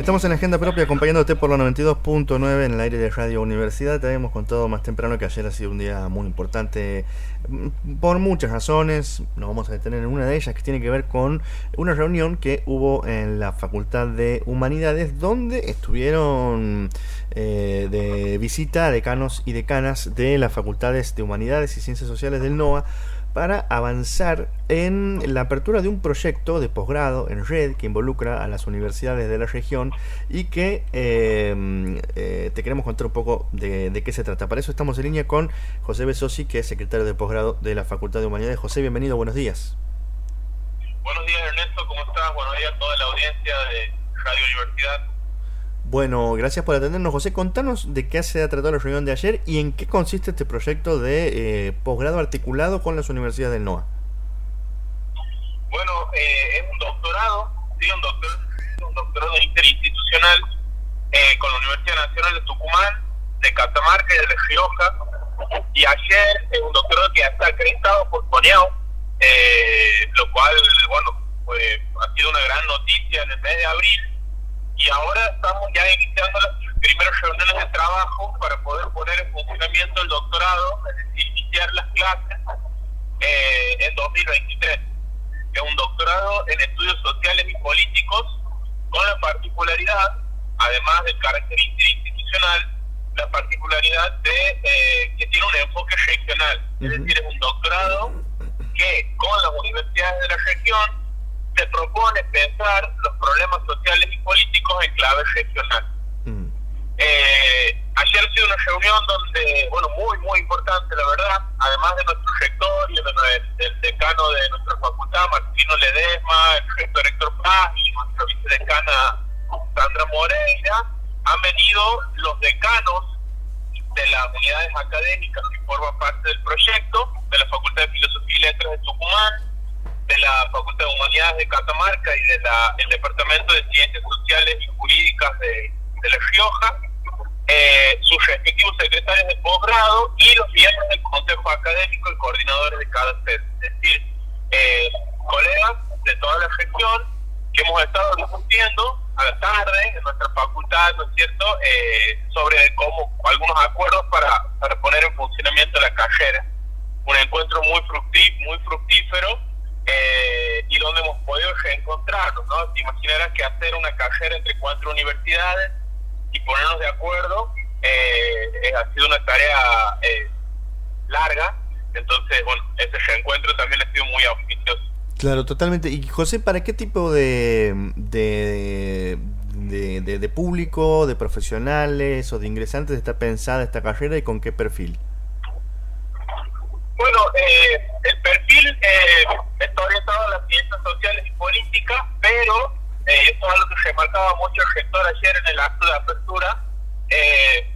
Estamos en la agenda propia acompañándote por la 92.9 en el aire de Radio Universidad. Te habíamos contado más temprano que ayer ha sido un día muy importante mm, por muchas razones. Nos vamos a detener en una de ellas que tiene que ver con una reunión que hubo en la Facultad de Humanidades donde estuvieron eh, de visita decanos y decanas de las Facultades de Humanidades y Ciencias Sociales del NOA para avanzar en la apertura de un proyecto de posgrado en red que involucra a las universidades de la región y que eh, eh, te queremos contar un poco de, qué se trata. Para eso estamos en línea con José Besosi, que es secretario de posgrado de la Facultad de Humanidades. José, bienvenido, buenos días. Buenos días Ernesto, ¿cómo estás? Buenos días a toda la audiencia de Radio Universidad. Bueno, gracias por atendernos, José. Contanos de qué se ha tratado la reunión de ayer y en qué consiste este proyecto de eh, posgrado articulado con las universidades del NOA. Bueno, eh, es un doctorado, sí, un, doctor, un doctorado interinstitucional eh, con la Universidad Nacional de Tucumán, de Catamarca y de La Rioja. Y ayer es un doctorado que está acreditado por PONEAU, lo cual, bueno, ha sido una gran noticia en el mes de abril y ahora estamos ya iniciando las primeras reuniones de trabajo para poder poner en funcionamiento el doctorado, es decir, iniciar las clases eh, en 2023. Es un doctorado en estudios sociales y políticos con la particularidad, además del carácter interinstitucional, la particularidad de eh, que tiene un enfoque regional. Es decir, es un doctorado que con las universidades de la región se propone pensar los problemas sociales y políticos en clave regional. Mm. Eh, ayer ha sido una reunión donde, bueno, muy, muy importante, la verdad, además de nuestro rector y del, decano de nuestra facultad, Martino Ledesma, el rector Héctor Paz y nuestra vicedecana Sandra Moreira, han venido los decanos de las unidades académicas que forman parte del proyecto, de la Facultad de Filosofía y Letras de Tucumán, de la Facultad de Humanidades de Catamarca y del Departamento de Ciencias Sociales y Jurídicas de, La Rioja, eh, sus respectivos secretarios de posgrado y los miembros del Consejo Académico y coordinadores de cada sede. Es decir, eh, colegas de toda la región que hemos estado discutiendo a la tarde en nuestra facultad, ¿no es cierto?, eh, sobre cómo algunos acuerdos para, para poner en funcionamiento la carrera. Un encuentro muy, muy fructífero eh, y donde hemos podido reencontrarnos, ¿no? Te imaginarás que hacer una carrera entre cuatro universidades y ponernos de acuerdo eh, ha sido una tarea eh, larga, entonces, bueno, ese reencuentro también ha sido muy auspicioso. Claro, totalmente. Y José, ¿para qué tipo de, de, de, de público, de profesionales o de ingresantes está pensada esta carrera y con qué perfil? Bueno, perfil eh, está orientado a las ciencias sociales y políticas, pero eh, esto es algo que remarcaba mucho el rector ayer en el acto de apertura, eh,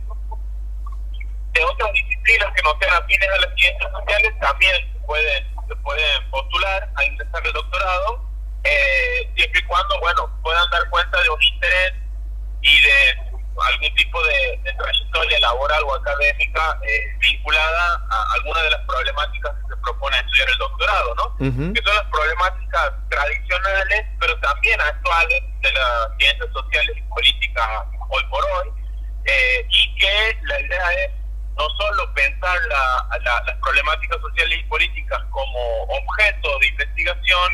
de otras disciplinas que no sean afines a las ciencias sociales también se pueden, se pueden postular a ingresar al doctorado, eh, siempre y cuando bueno puedan dar cuenta de un interés y de algún tipo de, trayectoria laboral o académica eh, vinculada a alguna de las problemáticas que se propone estudiar el doctorado, ¿no? Que son las problemáticas tradicionales, pero también actuales de las ciencias sociales y políticas hoy por hoy, eh, y que la idea es no solo pensar las problemáticas sociales y políticas como objeto de investigación,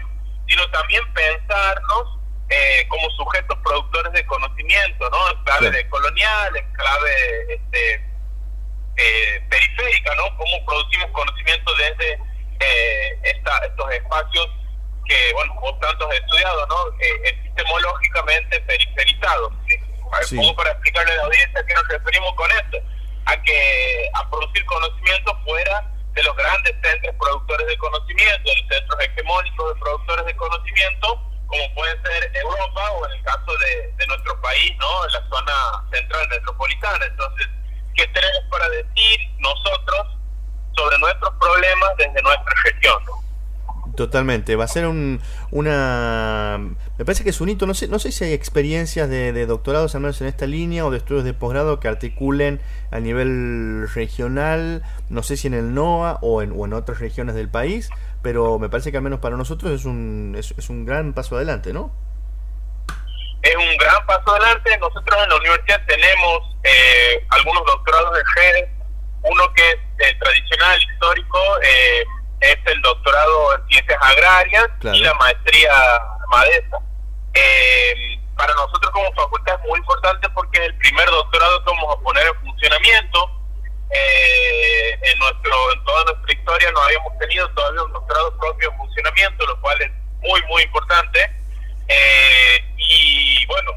sino también pensarnos eh, como sujetos productores de conocimiento, ¿no? En clave de colonial, en clave este, eh, periférica, ¿no? Cómo producimos conocimiento desde eh, esta, estos espacios que, bueno, vos tanto has estudiado, ¿no? epistemológicamente periferizados. ¿sí? Como para explicarle a la audiencia a qué nos referimos con esto, a que a producir conocimiento fuera de los grandes centros productores de conocimiento, los centros hegemónicos de productores de conocimiento, como puede ser Europa o en el caso de, nuestro país, ¿no? En la zona central metropolitana. Entonces, ¿qué tenemos para decir nosotros sobre nuestros problemas desde nuestra región? Totalmente, va a ser un, una... Me parece que es un hito, no sé, no sé si hay experiencias de, de doctorados, al menos en esta línea, o de estudios de posgrado que articulen a nivel regional, no sé si en el NOA o en, o en otras regiones del país, pero me parece que al menos para nosotros es un, es, un gran paso adelante, ¿no? Es un gran paso adelante, nosotros en la universidad tenemos eh, algunos doctorados de redes, uno que es eh, tradicional, histórico, eh, es el doctorado en ciencias agrarias y la maestría madesa. Para nosotros como facultad es muy importante porque es el primer doctorado que vamos a poner en funcionamiento. en, nuestro, en toda nuestra historia no habíamos tenido todavía un doctorado propio en funcionamiento, lo cual es muy, muy importante. y bueno,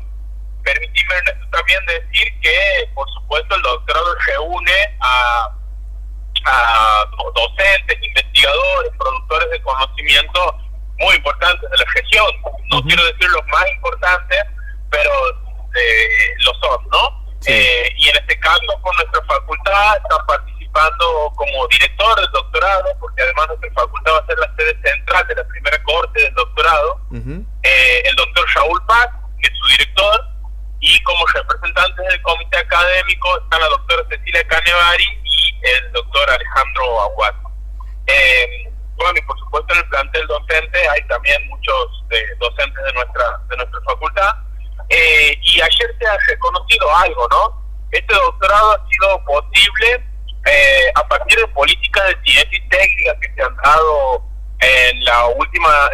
permitime también decir que, por supuesto, el doctorado reúne a, a docentes, investigadores, productores de conocimiento muy importantes de la región. No quiero decir los más importantes, pero eh, lo son, ¿no? Eh, y en este caso, con nuestra facultad, están participando como director del doctorado, porque además nuestra facultad va a ser la sede central de la primera corte del doctorado, eh, el doctor Raúl Paz, que es su director, y como representantes del comité académico están la doctora Cecilia Canevari y el doctor Alejandro Aguad. Eh, bueno, y por supuesto en el plantel docente hay también muchos eh, docentes de nuestra de nuestra facultad. Eh, y ayer se ha reconocido algo, ¿no? Este doctorado ha sido posible a partir de políticas de ciencia y técnica que se han dado en la última,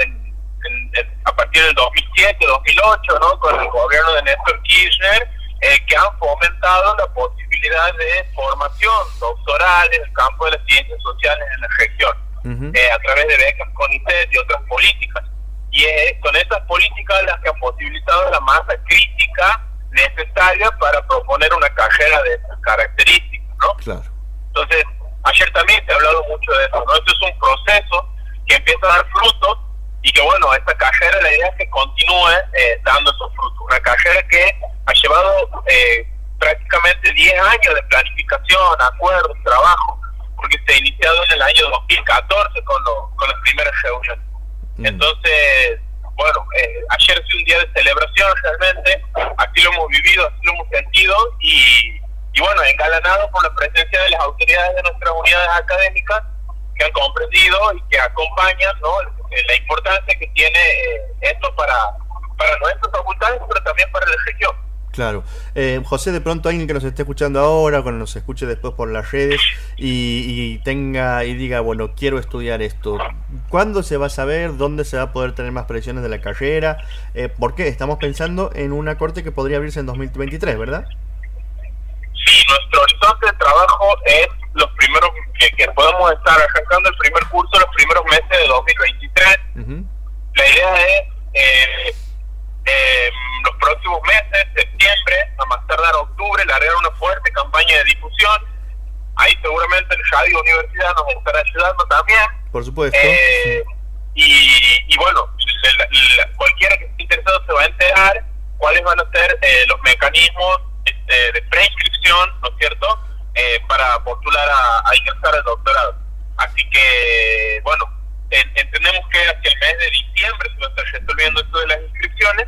a partir del 2007, 2008, ¿no? con el gobierno de Néstor Kirchner, eh, que han fomentado la posibilidad de formación doctoral en el campo de las ciencias sociales en la región, eh, a través de becas CONICET y otras políticas. Y son esas políticas las que han posibilitado la masa crítica necesaria para proponer una carrera de estas características, ¿no? Claro. Entonces, ayer también se ha hablado mucho de eso, ¿no? Esto es un proceso que empieza a dar frutos y que bueno, esta carrera la idea es que continúe eh, dando esos frutos. Una carrera que ha llevado eh, prácticamente 10 años de planificación, acuerdos, trabajo, porque se ha iniciado en el año 2014 con, con las primeras reuniones. Mm. Entonces, bueno, eh, ayer fue un día de celebración realmente, así lo hemos vivido, así lo hemos sentido y, y bueno, engalanado por la presencia de las autoridades de nuestras unidades académicas que han comprendido y que acompañan ¿no? Eh, la importancia que tiene eh, esto para, para nuestras facultades, pero también para la región. Claro. Eh, José, de pronto alguien que nos esté escuchando ahora, cuando nos escuche después por las redes y, tenga y diga, bueno, quiero estudiar esto, ¿cuándo se va a saber? ¿Dónde se va a poder tener más presiones de la carrera? Eh, ¿Por qué? Estamos pensando en una corte que podría abrirse en 2023, ¿verdad? Sí, nuestro horizonte de trabajo es los primeros que, podemos estar arrancando el primer curso los primeros meses de 2023. La idea es eh, eh, los próximos meses, septiembre, a más tardar octubre, largar una fuerte campaña de difusión. Ahí seguramente el Radio Universidad nos estará ayudando también. Por supuesto. Eh, y, bueno, cualquiera que esté interesado se va a enterar cuáles van a ser eh, los mecanismos este, de preinscripción, ¿no es cierto?, eh, para postular a, ingresar al doctorado. Así que, bueno, entendemos que hacia el mes de diciembre se va a estar resolviendo esto de las inscripciones,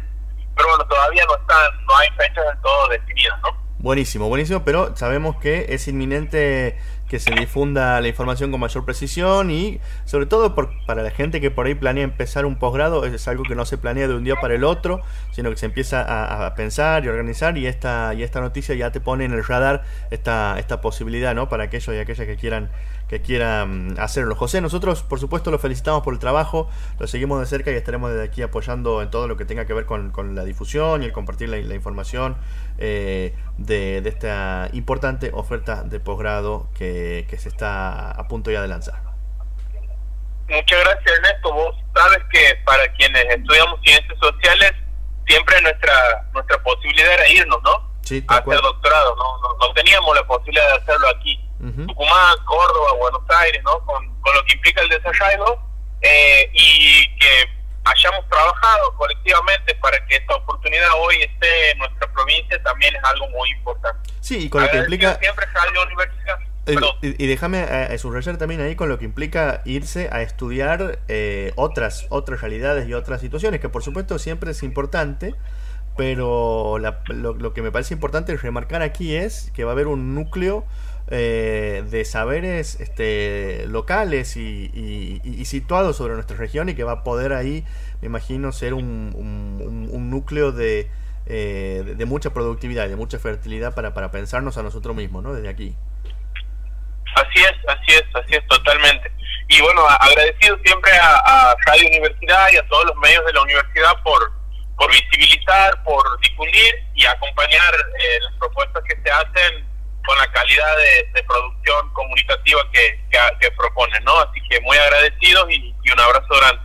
pero bueno, todavía no hay fechas del todo definidas. Buenísimo, buenísimo, pero sabemos que es inminente que se difunda la información con mayor precisión y sobre todo para la gente que por ahí planea empezar un posgrado, es algo que no se planea de un día para el otro, sino que se empieza a, pensar y organizar y esta, y esta noticia ya te pone en el radar esta, esta posibilidad ¿no? para aquellos y aquellas que quieran que quieran hacerlo. José, nosotros por supuesto lo felicitamos por el trabajo, lo seguimos de cerca y estaremos desde aquí apoyando en todo lo que tenga que ver con, la difusión y el compartir la, información eh, de, esta importante oferta de posgrado que, se está a punto ya de lanzar. Muchas gracias Ernesto, vos sabes que para quienes estudiamos ciencias sociales siempre nuestra nuestra posibilidad era irnos, ¿no? Sí, hacer doctorado, ¿no? No, teníamos la posibilidad de hacerlo aquí. Tucumán, Córdoba, Buenos Aires, ¿no? Con, lo que implica el desarrollo eh, y que hayamos trabajado colectivamente para que esta oportunidad hoy esté en nuestra provincia también es algo muy importante. Sí, y con lo que implica... Siempre universidad. Y, déjame eh, subrayar también ahí con lo que implica irse a estudiar eh, otras otras realidades y otras situaciones, que por supuesto siempre es importante, pero lo, que me parece importante remarcar aquí es que va a haber un núcleo eh, de saberes este, locales y, situados sobre nuestra región y que va a poder ahí, me imagino, ser un, núcleo de, eh, de, mucha productividad y de mucha fertilidad para, para pensarnos a nosotros mismos, ¿no? Desde aquí. Así es, así es, así es, totalmente. Y bueno, agradecido siempre a, Radio Universidad y a todos los medios de la universidad por, por visibilizar, por difundir y acompañar eh, las propuestas que se hacen con la calidad de, producción comunicativa que, que, proponen, ¿no? Así que muy agradecidos y un abrazo grande.